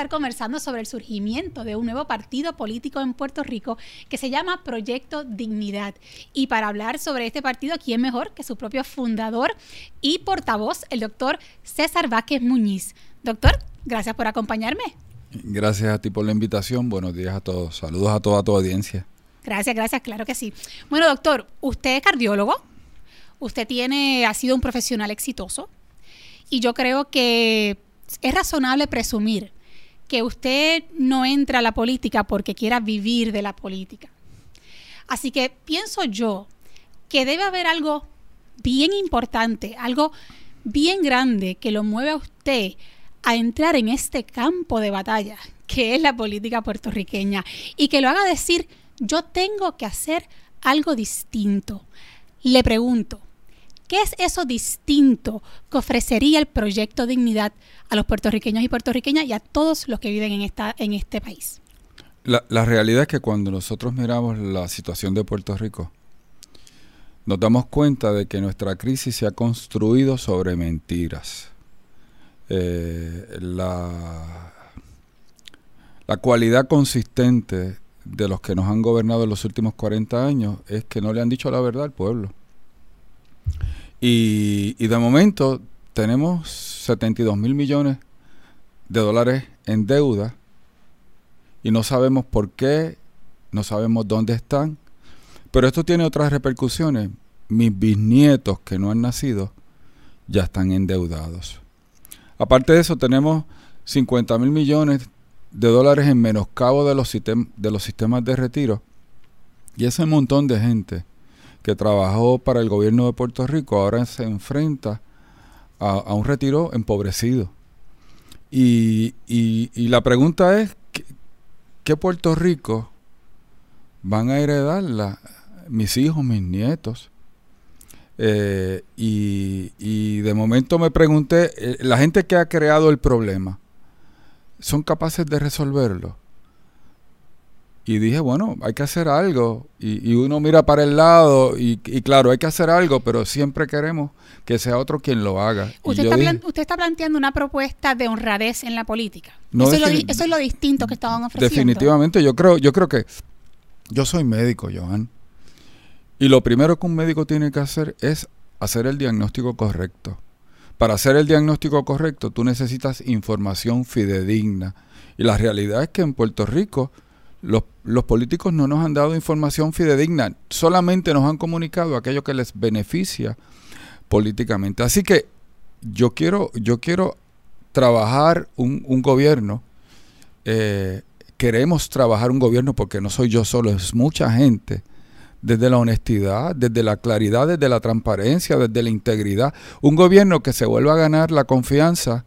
estar conversando sobre el surgimiento de un nuevo partido político en Puerto Rico que se llama Proyecto Dignidad. Y para hablar sobre este partido, ¿quién mejor que su propio fundador y portavoz, el doctor César Vázquez Muñiz? Doctor, gracias por acompañarme. Gracias a ti por la invitación. Buenos días a todos. Saludos a toda tu audiencia. Gracias, gracias, claro que sí. Bueno, doctor, usted es cardiólogo, usted tiene, ha sido un profesional exitoso y yo creo que es razonable presumir que usted no entra a la política porque quiera vivir de la política. Así que pienso yo que debe haber algo bien importante, algo bien grande que lo mueve a usted a entrar en este campo de batalla que es la política puertorriqueña y que lo haga decir, yo tengo que hacer algo distinto. Le pregunto, ¿qué es eso distinto que ofrecería el proyecto Dignidad a los puertorriqueños y puertorriqueñas y a todos los que viven en, esta, en este país? La, realidad es que cuando nosotros miramos la situación de Puerto Rico, nos damos cuenta de que nuestra crisis se ha construido sobre mentiras. Eh, la, la cualidad consistente de los que nos han gobernado en los últimos 40 años es que no le han dicho la verdad al pueblo. Y, y de momento tenemos 72 mil millones de dólares en deuda y no sabemos por qué, no sabemos dónde están, pero esto tiene otras repercusiones. Mis bisnietos que no han nacido ya están endeudados. Aparte de eso, tenemos 50 mil millones de dólares en menoscabo de los, de los sistemas de retiro. Y ese montón de gente que trabajó para el gobierno de Puerto Rico ahora se enfrenta a, un retiro empobrecido. Y, la pregunta es, ¿qué, Puerto Rico van a heredar mis hijos, mis nietos? Eh, y, de momento me pregunté, eh, la gente que ha creado el problema, ¿son capaces de resolverlo? Y dije, bueno, hay que hacer algo. Y, uno mira para el lado y, claro, hay que hacer algo, pero siempre queremos que sea otro quien lo haga. Usted, está, planteando una propuesta de honradez en la política. eso, es lo, distinto que estaban ofreciendo. Definitivamente, yo creo, yo creo que yo soy médico, Johan. Y lo primero que un médico tiene que hacer es hacer el diagnóstico correcto. Para hacer el diagnóstico correcto, tú necesitas información fidedigna. Y la realidad es que en Puerto Rico los, políticos no nos han dado información fidedigna, solamente nos han comunicado aquello que les beneficia políticamente. Así que yo quiero, yo quiero trabajar un, gobierno, eh, queremos trabajar un gobierno porque no soy yo solo, es mucha gente desde la honestidad, desde la claridad, desde la transparencia, desde la integridad. Un gobierno que se vuelva a ganar la confianza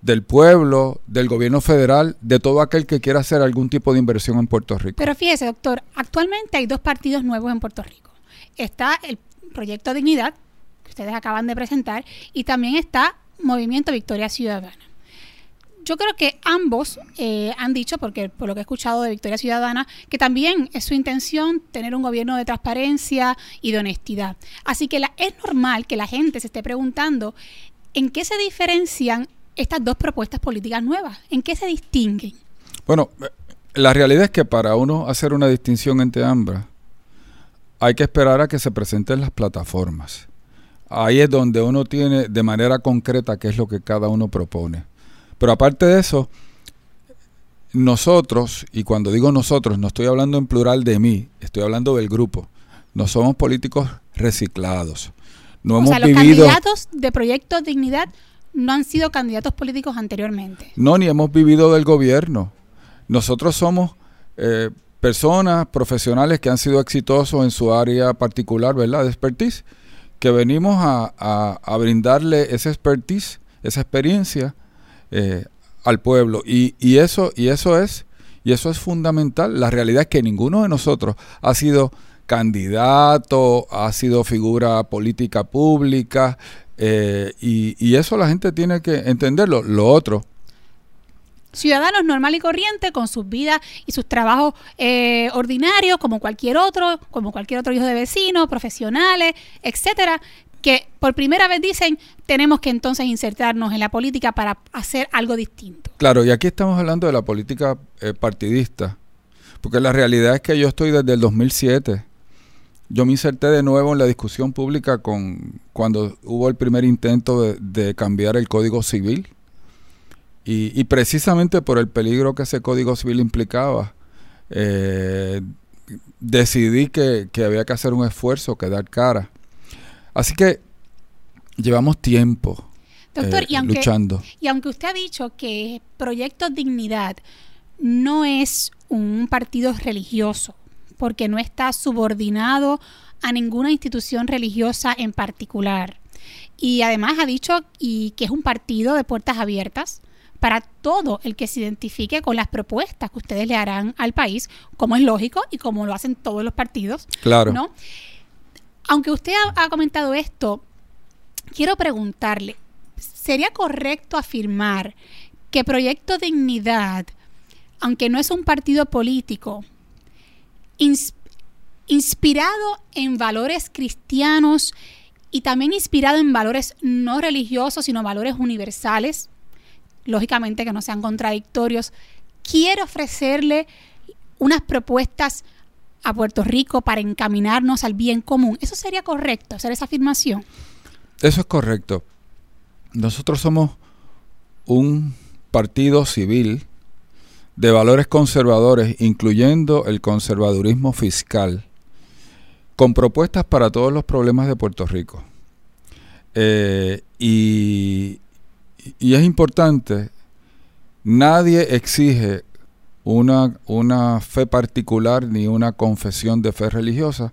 del pueblo, del gobierno federal, de todo aquel que quiera hacer algún tipo de inversión en Puerto Rico. Pero fíjese, doctor, actualmente hay dos partidos nuevos en Puerto Rico. Está el Proyecto Dignidad, que ustedes acaban de presentar, y también está Movimiento Victoria Ciudadana. Yo creo que ambos eh, han dicho, porque por lo que he escuchado de Victoria Ciudadana, que también es su intención tener un gobierno de transparencia y de honestidad. Así que es normal que la gente se esté preguntando en qué se diferencian estas dos propuestas políticas nuevas, en qué se distinguen. Bueno, la realidad es que para uno hacer una distinción entre ambas, hay que esperar a que se presenten las plataformas. Ahí es donde uno tiene de manera concreta qué es lo que cada uno propone. Pero aparte de eso, nosotros, y cuando digo nosotros, no estoy hablando en plural de mí, estoy hablando del grupo. No somos políticos reciclados. No o sea, los candidatos de Proyecto Dignidad no han sido candidatos políticos anteriormente. No, ni hemos vivido del gobierno. Nosotros somos eh, personas profesionales que han sido exitosos en su área particular, ¿verdad? De expertise, que venimos a, a brindarle esa expertise, esa experiencia eh, al pueblo. Y, y, eso, y eso es, y eso es fundamental. La realidad es que ninguno de nosotros ha sido candidato, ha sido figura política pública, eh, y, y, eso la gente tiene que entenderlo. Lo otro. Ciudadanos normal y corriente con sus vidas y sus trabajos eh, ordinarios, como cualquier otro, como cualquier otro hijo de vecino, profesionales, etcétera, que por primera vez dicen tenemos que entonces insertarnos en la política para hacer algo distinto. Claro, y aquí estamos hablando de la política eh, partidista, porque la realidad es que yo estoy desde el 2007. Yo me inserté de nuevo en la discusión pública con cuando hubo el primer intento de, cambiar el Código Civil. Y, precisamente por el peligro que ese Código Civil implicaba, eh, decidí que, que había que hacer un esfuerzo, que dar cara. Así que llevamos tiempo Doctor, y eh, aunque, luchando. Y aunque usted ha dicho que Proyecto Dignidad no es un partido religioso, porque no está subordinado a ninguna institución religiosa en particular. Y además ha dicho y que es un partido de puertas abiertas para todo el que se identifique con las propuestas que ustedes le harán al país, como es lógico y como lo hacen todos los partidos. Claro. ¿no? Aunque usted ha, comentado esto, quiero preguntarle, ¿sería correcto afirmar que Proyecto Dignidad, aunque no es un partido político, inspirado en valores cristianos y también inspirado en valores no religiosos, sino valores universales, lógicamente que no sean contradictorios, quiere ofrecerle unas propuestas a Puerto Rico para encaminarnos al bien común. ¿Eso sería correcto, hacer esa afirmación? Eso es correcto. Nosotros somos un partido civil de valores conservadores, incluyendo el conservadurismo fiscal, con propuestas para todos los problemas de Puerto Rico. Eh, y, y es importante, nadie exige una, una fe particular ni una confesión de fe religiosa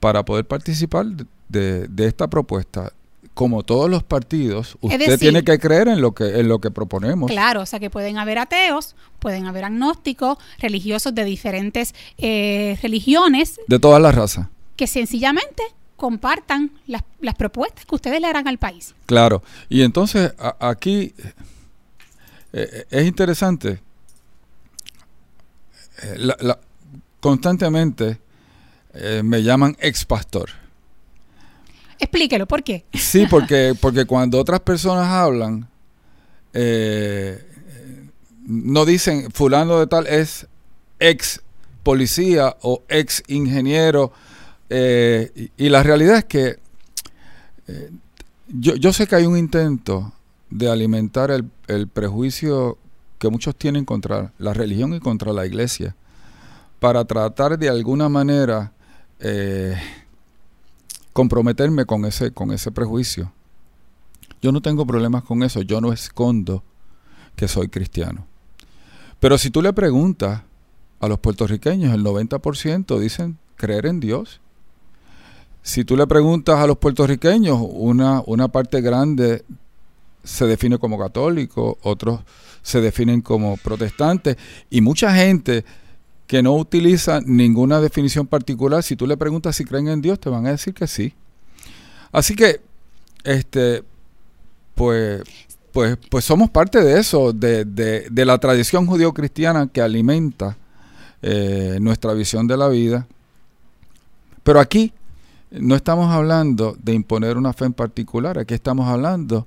para poder participar de, esta propuesta como todos los partidos, usted tiene que creer en lo que en lo que proponemos. Claro, o sea que pueden haber ateos, pueden haber agnósticos, religiosos de diferentes eh, religiones. De todas las razas. Que sencillamente compartan las, las, propuestas que ustedes le harán al país. Claro, y entonces aquí eh, eh, es interesante eh, la, constantemente me llaman ex pastor. Explíquelo, ¿por qué? Sí, porque, porque cuando otras personas hablan, eh, no dicen fulano de tal es ex policía o ex ingeniero. y, la realidad es que yo, yo, sé que hay un intento de alimentar el, el prejuicio que muchos tienen contra la religión y contra la iglesia, para tratar de alguna manera eh, comprometerme con ese, con ese prejuicio. Yo no tengo problemas con eso, yo no escondo que soy cristiano. Pero si tú le preguntas a los puertorriqueños, el 90% dicen creer en Dios. Si tú le preguntas a los puertorriqueños, una, una parte grande se define como católico, otros se definen como protestantes y mucha gente que no utiliza ninguna definición particular, si tú le preguntas si creen en Dios, te van a decir que sí. Así que, este, pues, pues, pues somos parte de eso, de, de, la tradición judío-cristiana que alimenta eh, nuestra visión de la vida. Pero aquí no estamos hablando de imponer una fe en particular, aquí estamos hablando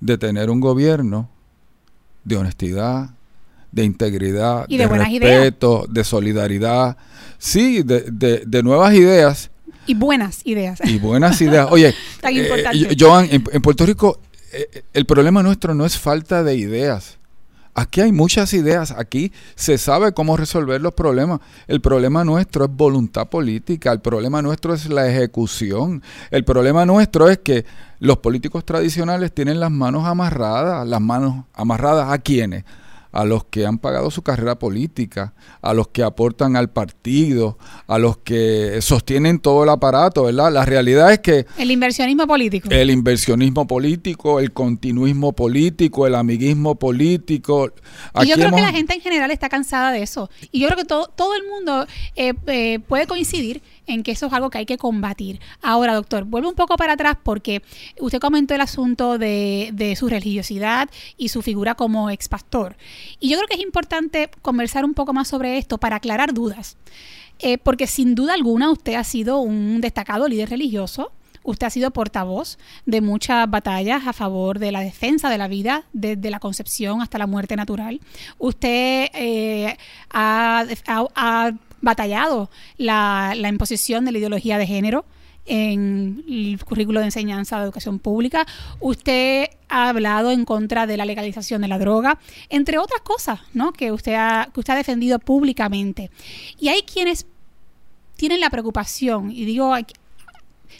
de tener un gobierno de honestidad, de integridad, de, respeto, de solidaridad, sí, de, nuevas ideas. Y buenas ideas. Y buenas ideas. Oye, eh, Joan, en, Puerto Rico eh, el problema nuestro no es falta de ideas. Aquí hay muchas ideas, aquí se sabe cómo resolver los problemas. El problema nuestro es voluntad política, el problema nuestro es la ejecución, el problema nuestro es que los políticos tradicionales tienen las manos amarradas, las manos amarradas a quienes? A los que han pagado su carrera política, a los que aportan al partido, a los que sostienen todo el aparato, ¿verdad? La realidad es que... El inversionismo político. El inversionismo político, el continuismo político, el amiguismo político. y yo creo que la gente en general está cansada de eso. Y yo creo que todo, todo el mundo eh, eh, puede coincidir en que eso es algo que hay que combatir. Ahora, doctor, vuelvo un poco para atrás porque usted comentó el asunto de, de su religiosidad y su figura como ex pastor. Y yo creo que es importante conversar un poco más sobre esto para aclarar dudas. Eh, porque sin duda alguna usted ha sido un destacado líder religioso, usted ha sido portavoz de muchas batallas a favor de la defensa de la vida, desde la concepción hasta la muerte natural. Usted eh, ha, batallado la, la imposición de la ideología de género en el currículo de enseñanza de educación pública. Usted ha hablado en contra de la legalización de la droga, entre otras cosas, ¿no? Que usted ha, que usted ha defendido públicamente. Y hay quienes tienen la preocupación, y digo,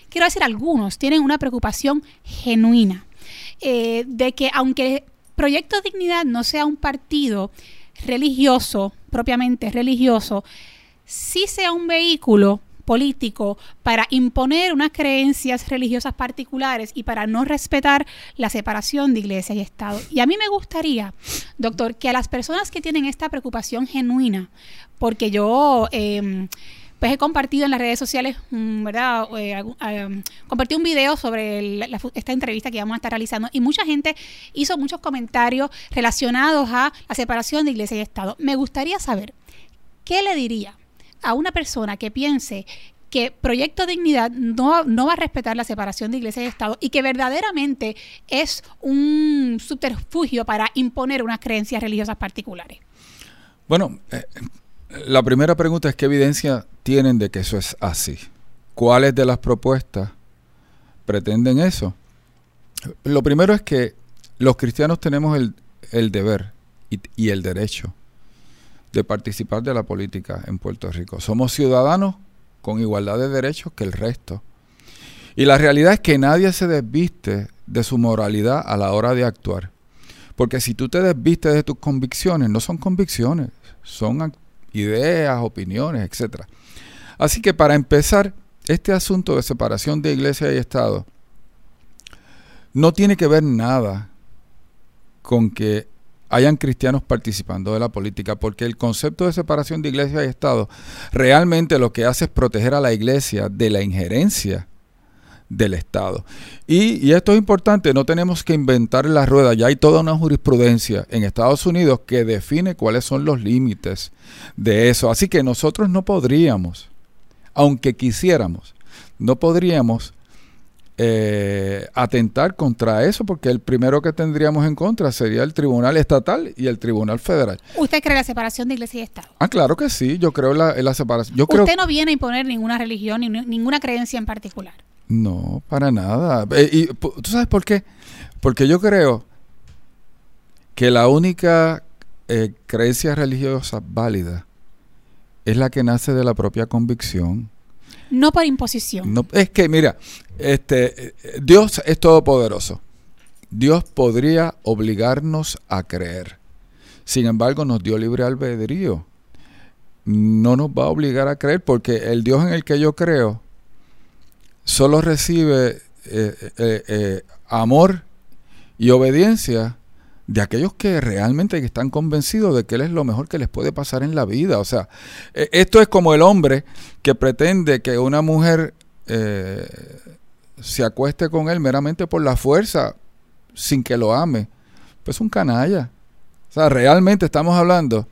quiero decir algunos, tienen una preocupación genuina eh, de que aunque Proyecto Dignidad no sea un partido religioso, propiamente religioso, sí sea un vehículo político para imponer unas creencias religiosas particulares y para no respetar la separación de iglesia y Estado. Y a mí me gustaría, doctor, que a las personas que tienen esta preocupación genuina, porque yo... Eh, pues he compartido en las redes sociales, mm, ¿verdad? Eh, eh, compartí un video sobre esta entrevista que vamos a estar realizando y mucha gente hizo muchos comentarios relacionados a la separación de iglesia y Estado. Me gustaría saber, ¿qué le diría a una persona que piense que Proyecto Dignidad no, no, va a respetar la separación de iglesia y Estado y que verdaderamente es un subterfugio para imponer unas creencias religiosas particulares? Bueno, eh, la primera pregunta es qué evidencia tienen de que eso es así. ¿Cuáles de las propuestas pretenden eso? Lo primero es que los cristianos tenemos el, deber y el derecho de participar de la política en Puerto Rico. Somos ciudadanos con igualdad de derechos que el resto. Y la realidad es que nadie se desviste de su moralidad a la hora de actuar. Porque si tú te desvistes de tus convicciones, no son convicciones, son ideas, opiniones, etc. Así que para empezar, este asunto de separación de iglesia y Estado no tiene que ver nada con que hayan cristianos participando de la política, porque el concepto de separación de iglesia y Estado realmente lo que hace es proteger a la iglesia de la injerencia del Estado. Y, esto es importante, no tenemos que inventar la rueda, ya hay toda una jurisprudencia en Estados Unidos que define cuáles son los límites de eso. Así que nosotros no podríamos, aunque quisiéramos, no podríamos eh, atentar contra eso, porque el primero que tendríamos en contra sería el Tribunal Estatal y el Tribunal Federal. ¿Usted cree la separación de Iglesia y Estado? Ah, claro que sí, yo creo en la, separación. Yo Usted no viene a imponer ninguna religión ni ninguna creencia en particular. No, para nada. Eh, y ¿Tú sabes por qué? Porque yo creo que la única eh, creencia religiosa válida es la que nace de la propia convicción. No por imposición. No, es que, mira, este, Dios es todopoderoso. Dios podría obligarnos a creer. Sin embargo, nos dio libre albedrío. No nos va a obligar a creer porque el Dios en el que yo creo solo recibe eh, eh, eh, amor y obediencia de aquellos que realmente están convencidos de que Él es lo mejor que les puede pasar en la vida. O sea, esto es como el hombre que pretende que una mujer eh, se acueste con él meramente por la fuerza, sin que lo ame. Pues un canalla. O sea, realmente estamos hablando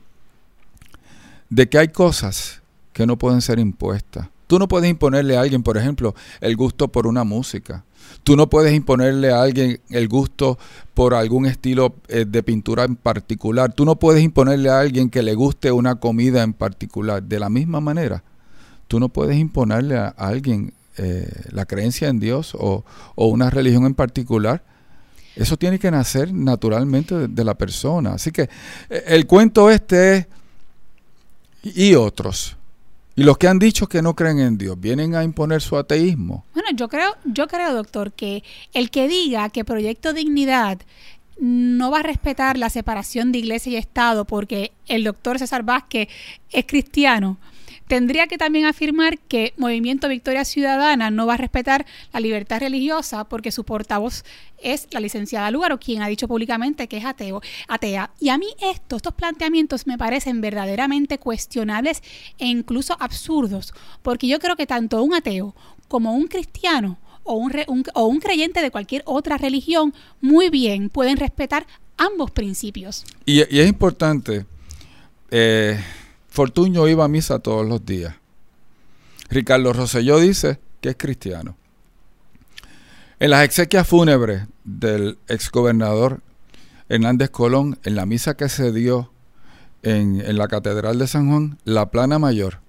de que hay cosas que no pueden ser impuestas. Tú no puedes imponerle a alguien, por ejemplo, el gusto por una música. Tú no puedes imponerle a alguien el gusto por algún estilo eh, de pintura en particular. Tú no puedes imponerle a alguien que le guste una comida en particular. De la misma manera, tú no puedes imponerle a, alguien eh, la creencia en Dios o, una religión en particular. Eso tiene que nacer naturalmente de, de la persona. Así que eh, el cuento este es, y otros, y los que han dicho que no creen en Dios, ¿vienen a imponer su ateísmo? Bueno, yo creo, yo creo, doctor, que el que diga que Proyecto Dignidad no va a respetar la separación de iglesia y Estado porque el doctor César Vázquez es cristiano, tendría que también afirmar que Movimiento Victoria Ciudadana no va a respetar la libertad religiosa porque su portavoz es la licenciada Lugaro, quien ha dicho públicamente que es ateo, atea. Y a mí estos planteamientos me parecen verdaderamente cuestionables e incluso absurdos, porque yo creo que tanto un ateo como un cristiano o un, o un creyente de cualquier otra religión muy bien pueden respetar ambos principios. Y, es importante eh, Fortuño iba a misa todos los días. Ricardo Rosselló dice que es cristiano. En las exequias fúnebres del exgobernador Hernández Colón, en la misa que se dio en, en, la Catedral de San Juan, la plana mayor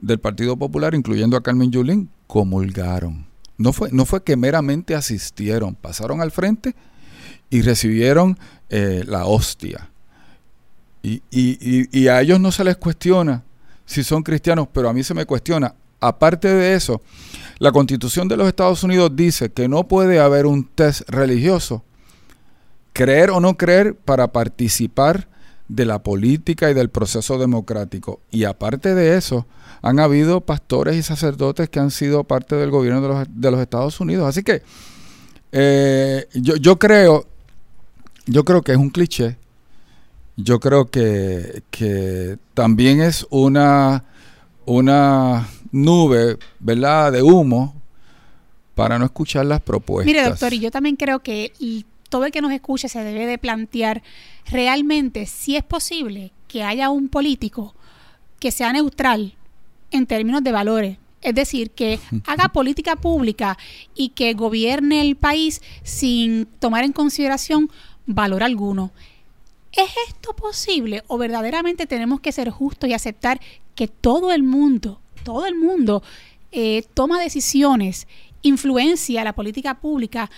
del Partido Popular, incluyendo a Carmen Yulín, comulgaron. No fue, no fue que meramente asistieron, pasaron al frente y recibieron eh, la hostia. Y, y, y, a ellos no se les cuestiona si son cristianos, pero a mí se me cuestiona. Aparte de eso, la constitución de los Estados Unidos dice que no puede haber un test religioso, creer o no creer, para participar de la política y del proceso democrático. Y aparte de eso, han habido pastores y sacerdotes que han sido parte del gobierno de los, de los Estados Unidos. Así que eh, yo, yo creo, yo creo que es un cliché. Yo creo que, que también es una, una nube, ¿verdad?, de humo para no escuchar las propuestas. Mire, doctor, y yo también creo que todo el que nos escuche se debe de plantear realmente si es posible que haya un político que sea neutral en términos de valores. Es decir, que haga política pública y que gobierne el país sin tomar en consideración valor alguno. ¿Es esto posible o verdaderamente tenemos que ser justos y aceptar que todo el mundo, todo el mundo eh, toma decisiones, influencia la política pública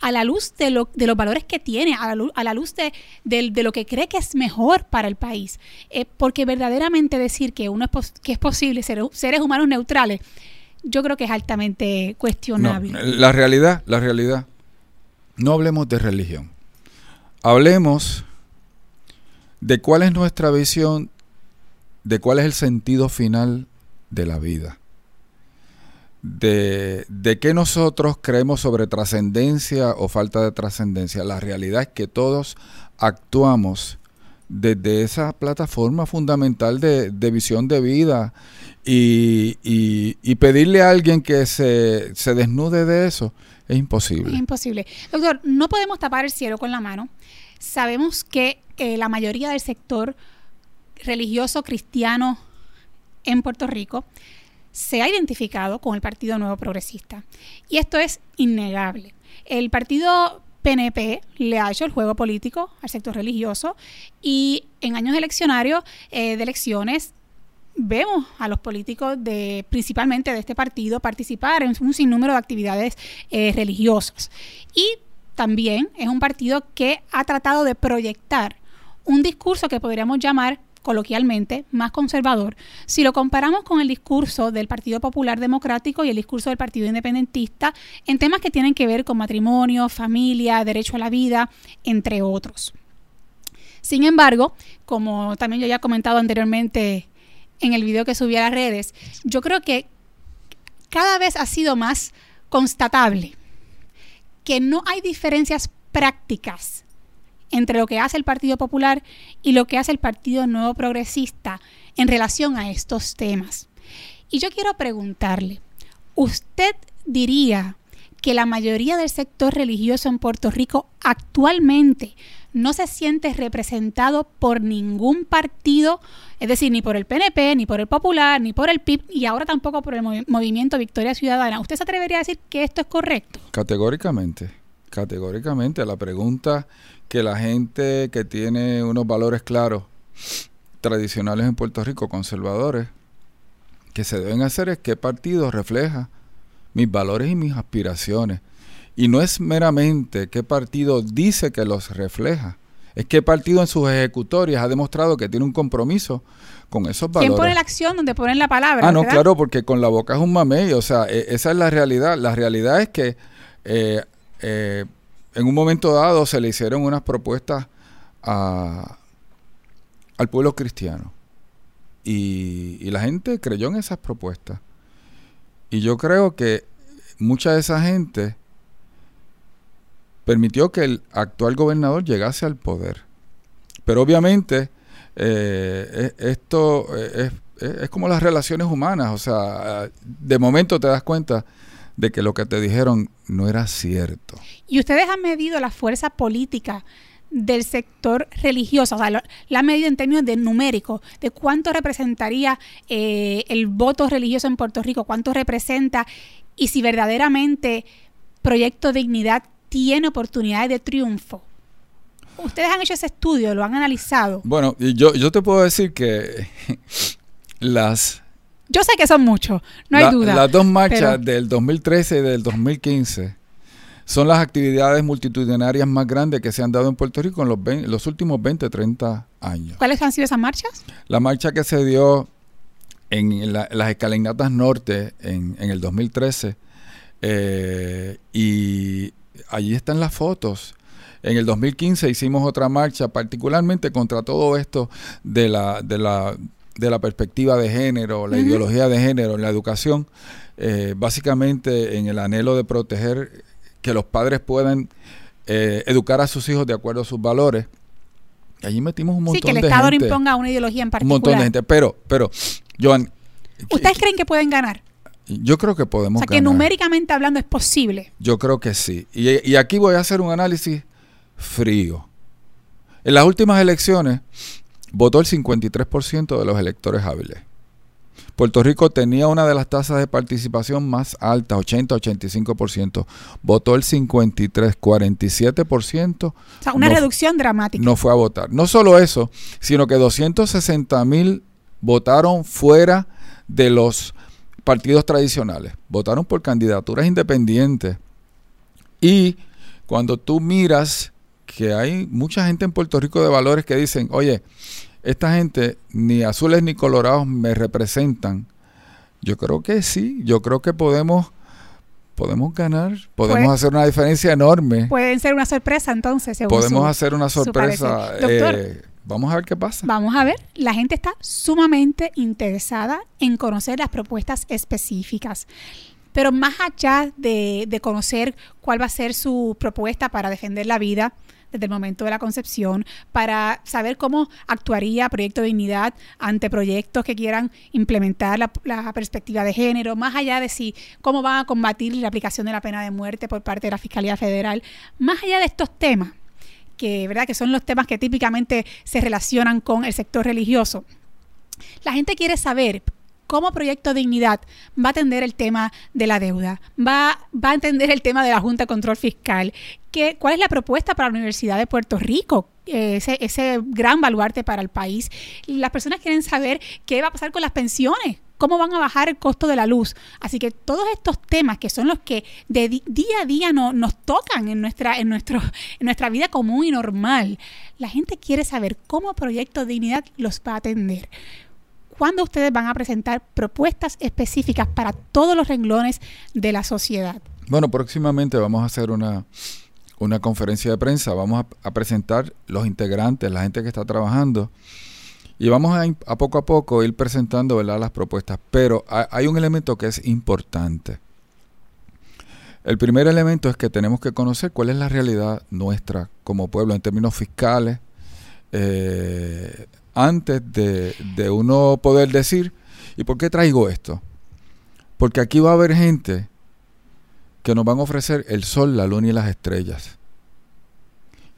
a la luz de, lo, de los valores que tiene, a la luz, de, lo que cree que es mejor para el país? Eh, porque verdaderamente decir que, uno es, que es posible ser seres humanos neutrales, yo creo que es altamente cuestionable. la realidad, la realidad, no hablemos de religión hablemos de cuál es nuestra visión, de cuál es el sentido final de la vida, de, de qué nosotros creemos sobre trascendencia o falta de trascendencia. La realidad es que todos actuamos desde esa plataforma fundamental de, visión de vida y, y, pedirle a alguien que se, se desnude de eso es imposible. Es imposible. Doctor, no podemos tapar el cielo con la mano. Sabemos que eh, la mayoría del sector religioso cristiano en Puerto Rico se ha identificado con el Partido Nuevo Progresista. Y esto es innegable. El partido PNP le ha hecho el juego político al sector religioso y en años eleccionarios eh, de elecciones vemos a los políticos de principalmente de este partido participar en un sinnúmero de actividades eh, religiosas. Y también es un partido que ha tratado de proyectar un discurso que podríamos llamar coloquialmente más conservador, si lo comparamos con el discurso del Partido Popular Democrático y el discurso del Partido Independentista en temas que tienen que ver con matrimonio, familia, derecho a la vida, entre otros. Sin embargo, como también yo ya he comentado anteriormente en el video que subí a las redes, yo creo que cada vez ha sido más constatable que no hay diferencias prácticas entre lo que hace el Partido Popular y lo que hace el Partido Nuevo Progresista en relación a estos temas. Y yo quiero preguntarle, ¿usted diría que la mayoría del sector religioso en Puerto Rico actualmente no se siente representado por ningún partido, es decir, ni por el PNP, ni por el Popular, ni por el PIB, y ahora tampoco por el movimiento Victoria Ciudadana. ¿Usted se atrevería a decir que esto es correcto? Categóricamente, categóricamente. La pregunta que la gente que tiene unos valores claros, tradicionales en Puerto Rico, conservadores, que se deben hacer es qué partido refleja mis valores y mis aspiraciones. Y no es meramente qué partido dice que los refleja, es qué partido en sus ejecutorias ha demostrado que tiene un compromiso con esos valores. ¿Quién pone la acción donde ponen la palabra? Ah, no, claro, porque con la boca es un mamey, o sea, e, esa es la realidad. La realidad es que eh, eh, en un momento dado se le hicieron unas propuestas a, al pueblo cristiano y, la gente creyó en esas propuestas. Y yo creo que mucha de esa gente permitió que el actual gobernador llegase al poder. Pero obviamente eh, e, esto es, es, como las relaciones humanas, o sea, de momento te das cuenta de que lo que te dijeron no era cierto. Y ustedes han medido la fuerza política del sector religioso, o sea, la han medido en términos de numérico, de cuánto representaría eh, el voto religioso en Puerto Rico, cuánto representa y si verdaderamente Proyecto Dignidad tiene oportunidades de triunfo? Ustedes han hecho ese estudio, lo han analizado. Bueno, yo, yo te puedo decir que las... Yo sé que son muchos, no hay duda. Las dos marchas del 2013 y del 2015 son las actividades multitudinarias más grandes que se han dado en Puerto Rico en los, los últimos 20, 30 años. ¿Cuáles han sido esas marchas? La marcha que se dio en las escalinatas norte en, el 2013 eh, y allí están las fotos. En el 2015 hicimos otra marcha particularmente contra todo esto de la, de la, de la perspectiva de género, la ideología de género en la educación, eh, básicamente en el anhelo de proteger que los padres puedan eh, educar a sus hijos de acuerdo a sus valores. Y allí metimos un montón de gente. Sí, que el Estado no imponga una ideología en particular. Un montón de gente. Pero, pero, Joan. ¿Ustedes creen que pueden ganar? Yo creo que podemos ganar. O sea, que numéricamente hablando es posible. Yo creo que sí. Y, y aquí voy a hacer un análisis frío. En las últimas elecciones votó el 53% de los electores hábiles. Puerto Rico tenía una de las tasas de participación más altas, 80-85%. Votó el 53, 47%. O sea, una reducción dramática. No fue a votar. No solo eso, sino que 260 mil votaron fuera de los partidos tradicionales. Votaron por candidaturas independientes. Y cuando tú miras que hay mucha gente en Puerto Rico de valores que dicen, oye, esta gente ni azules ni colorados me representan. Yo creo que sí, yo creo que podemos podemos ganar, podemos pues, hacer una diferencia enorme. Pueden ser una sorpresa entonces, según Podemos hacer una sorpresa. Eh, vamos a ver qué pasa. Vamos a ver, la gente está sumamente interesada en conocer las propuestas específicas. Pero más allá de, de conocer cuál va a ser su propuesta para defender la vida, desde el momento de la concepción para saber cómo actuaría Proyecto Dignidad ante proyectos que quieran implementar la, perspectiva de género, más allá de si cómo van a combatir la aplicación de la pena de muerte por parte de la Fiscalía Federal, más allá de estos temas que, ¿verdad? que son los temas que típicamente se relacionan con el sector religioso. La gente quiere saber cómo Proyecto Dignidad va a atender el tema de la deuda, va, va a entender el tema de la Junta de Control Fiscal, ¿Qué, cuál es la propuesta para la Universidad de Puerto Rico, ese, ese gran baluarte para el país. Las personas quieren saber qué va a pasar con las pensiones, cómo van a bajar el costo de la luz. Así que todos estos temas que son los que de día a día no, nos tocan en nuestra, en, nuestro, en nuestra vida común y normal, la gente quiere saber cómo Proyecto Dignidad los va a atender. ¿Cuándo ustedes van a presentar propuestas específicas para todos los renglones de la sociedad? Bueno, próximamente vamos a hacer una, una conferencia de prensa, vamos a, presentar los integrantes, la gente que está trabajando y vamos a, poco a poco ir presentando las propuestas. Pero hay un elemento que es importante. El primer elemento es que tenemos que conocer cuál es la realidad nuestra como pueblo en términos fiscales, eh, antes de, uno poder decir, ¿y por qué traigo esto? Porque aquí va a haber gente que nos van a ofrecer el sol, la luna y las estrellas.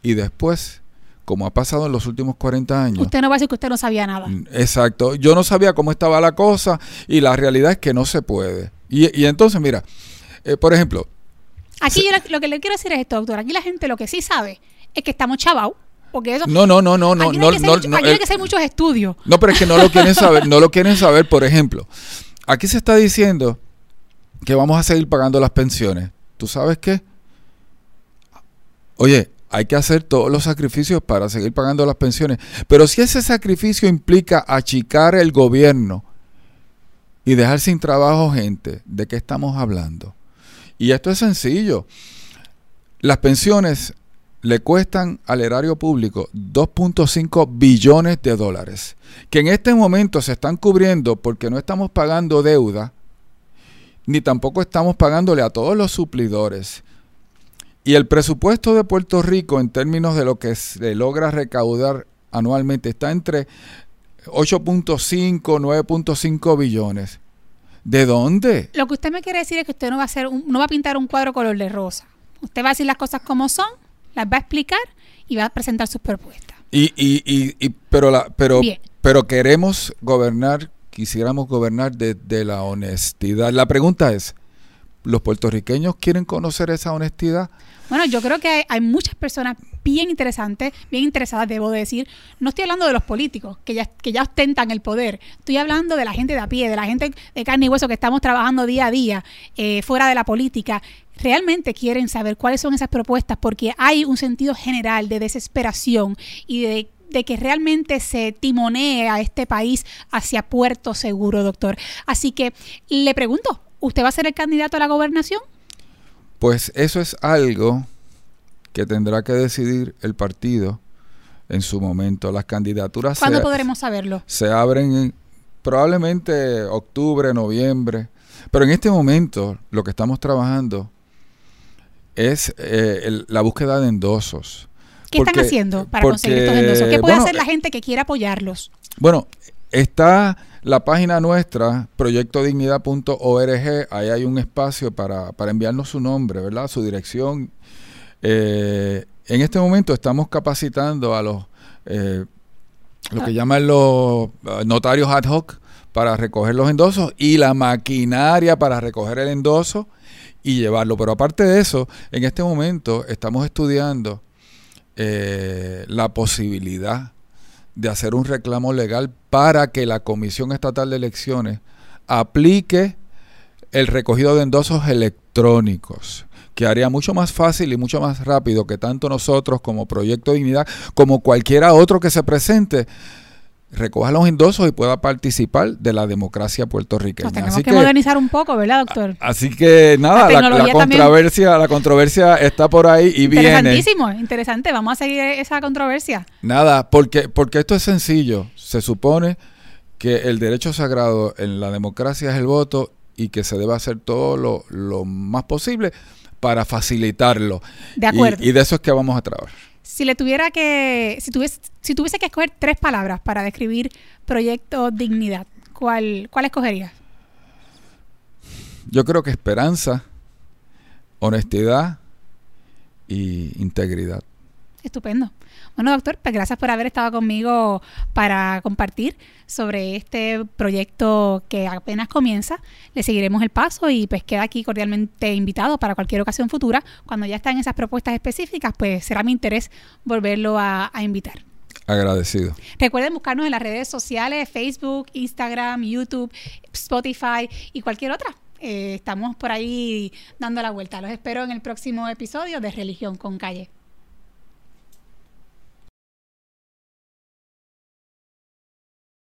Y después, como ha pasado en los últimos 40 años. Usted no va a decir que usted no sabía nada. Exacto. Yo no sabía cómo estaba la cosa y la realidad es que no se puede. Y, entonces, mira, eh, por ejemplo. Aquí lo, que le quiero decir es esto, doctor. Aquí la gente lo que sí sabe es que estamos chavados porque eso... No, no, no, no, no. Aquí no, que no, no, eh, que hacer muchos estudios. No, pero es que no lo quieren saber, no lo quieren saber, por ejemplo. Aquí se está diciendo que vamos a seguir pagando las pensiones. ¿Tú sabes qué? Oye, hay que hacer todos los sacrificios para seguir pagando las pensiones. Pero si ese sacrificio implica achicar el gobierno y dejar sin trabajo gente, ¿de qué estamos hablando? Y esto es sencillo. Las pensiones le cuestan al erario público 2.5 billones de dólares, que en este momento se están cubriendo porque no estamos pagando deuda, ni tampoco estamos pagándole a todos los suplidores. Y el presupuesto de Puerto Rico en términos de lo que se logra recaudar anualmente está entre 8.5, 9.5 billones. ¿De dónde? Lo que usted me quiere decir es que usted no va a hacer no va a pintar un cuadro color de rosa. Usted va a decir las cosas como son las va a explicar y va a presentar sus propuestas. Y, y, y, pero, la, pero, pero queremos gobernar, quisiéramos gobernar desde de la honestidad. La pregunta es, los puertorriqueños quieren conocer esa honestidad. Bueno, yo creo que hay, hay, muchas personas bien interesantes, bien interesadas, debo decir. No estoy hablando de los políticos, que ya, que ya ostentan el poder. Estoy hablando de la gente de a pie, de la gente de carne y hueso que estamos trabajando día a día, eh, fuera de la política. Realmente quieren saber cuáles son esas propuestas, porque hay un sentido general de desesperación y de de que realmente se timonee a este país hacia puerto seguro, doctor. Así que le pregunto, ¿usted va a ser el candidato a la gobernación? Pues eso es algo que tendrá que decidir el partido en su momento. Las candidaturas. ¿Cuándo se, podremos saberlo? Se abren en, probablemente octubre, noviembre. Pero en este momento lo que estamos trabajando es eh, el, la búsqueda de endosos. ¿Qué porque, están haciendo para porque, conseguir estos endosos? ¿Qué puede bueno, hacer la gente que quiera apoyarlos? Bueno, está la página nuestra, proyectodignidad.org, ahí hay un espacio para, para, enviarnos su nombre, ¿verdad? Su dirección. Eh, en este momento estamos capacitando a los, eh, lo que llaman los notarios ad hoc para recoger los endosos y la maquinaria para recoger el endoso y llevarlo. Pero aparte de eso, en este momento estamos estudiando eh, la posibilidad de hacer un reclamo legal para que la Comisión Estatal de Elecciones aplique el recogido de endosos electrónicos, que haría mucho más fácil y mucho más rápido que tanto nosotros como Proyecto Dignidad, como cualquiera otro que se presente, recoja los endosos y pueda participar de la democracia puertorriqueña. Nos tenemos así que, que, modernizar un poco, ¿verdad, doctor? Así que nada, la, la, la controversia, también. la controversia está por ahí y viene. Interesantísimo, interesante. Vamos a seguir esa controversia. Nada, porque, porque esto es sencillo. Se supone que el derecho sagrado en la democracia es el voto y que se debe hacer todo lo, lo más posible para facilitarlo. De acuerdo. Y, y de eso es que vamos a trabajar. Si le tuviera que, si tuviese, si tuviese que escoger tres palabras para describir Proyecto Dignidad, ¿cuál, cuál escogería? Yo creo que esperanza, honestidad y integridad. Estupendo. Bueno, doctor, pues gracias por haber estado conmigo para compartir sobre este proyecto que apenas comienza. Le seguiremos el paso y pues queda aquí cordialmente invitado para cualquier ocasión futura. Cuando ya están esas propuestas específicas, pues será mi interés volverlo a, a invitar. Agradecido. Recuerden buscarnos en las redes sociales, Facebook, Instagram, YouTube, Spotify y cualquier otra. Eh, estamos por ahí dando la vuelta. Los espero en el próximo episodio de Religión con Calle.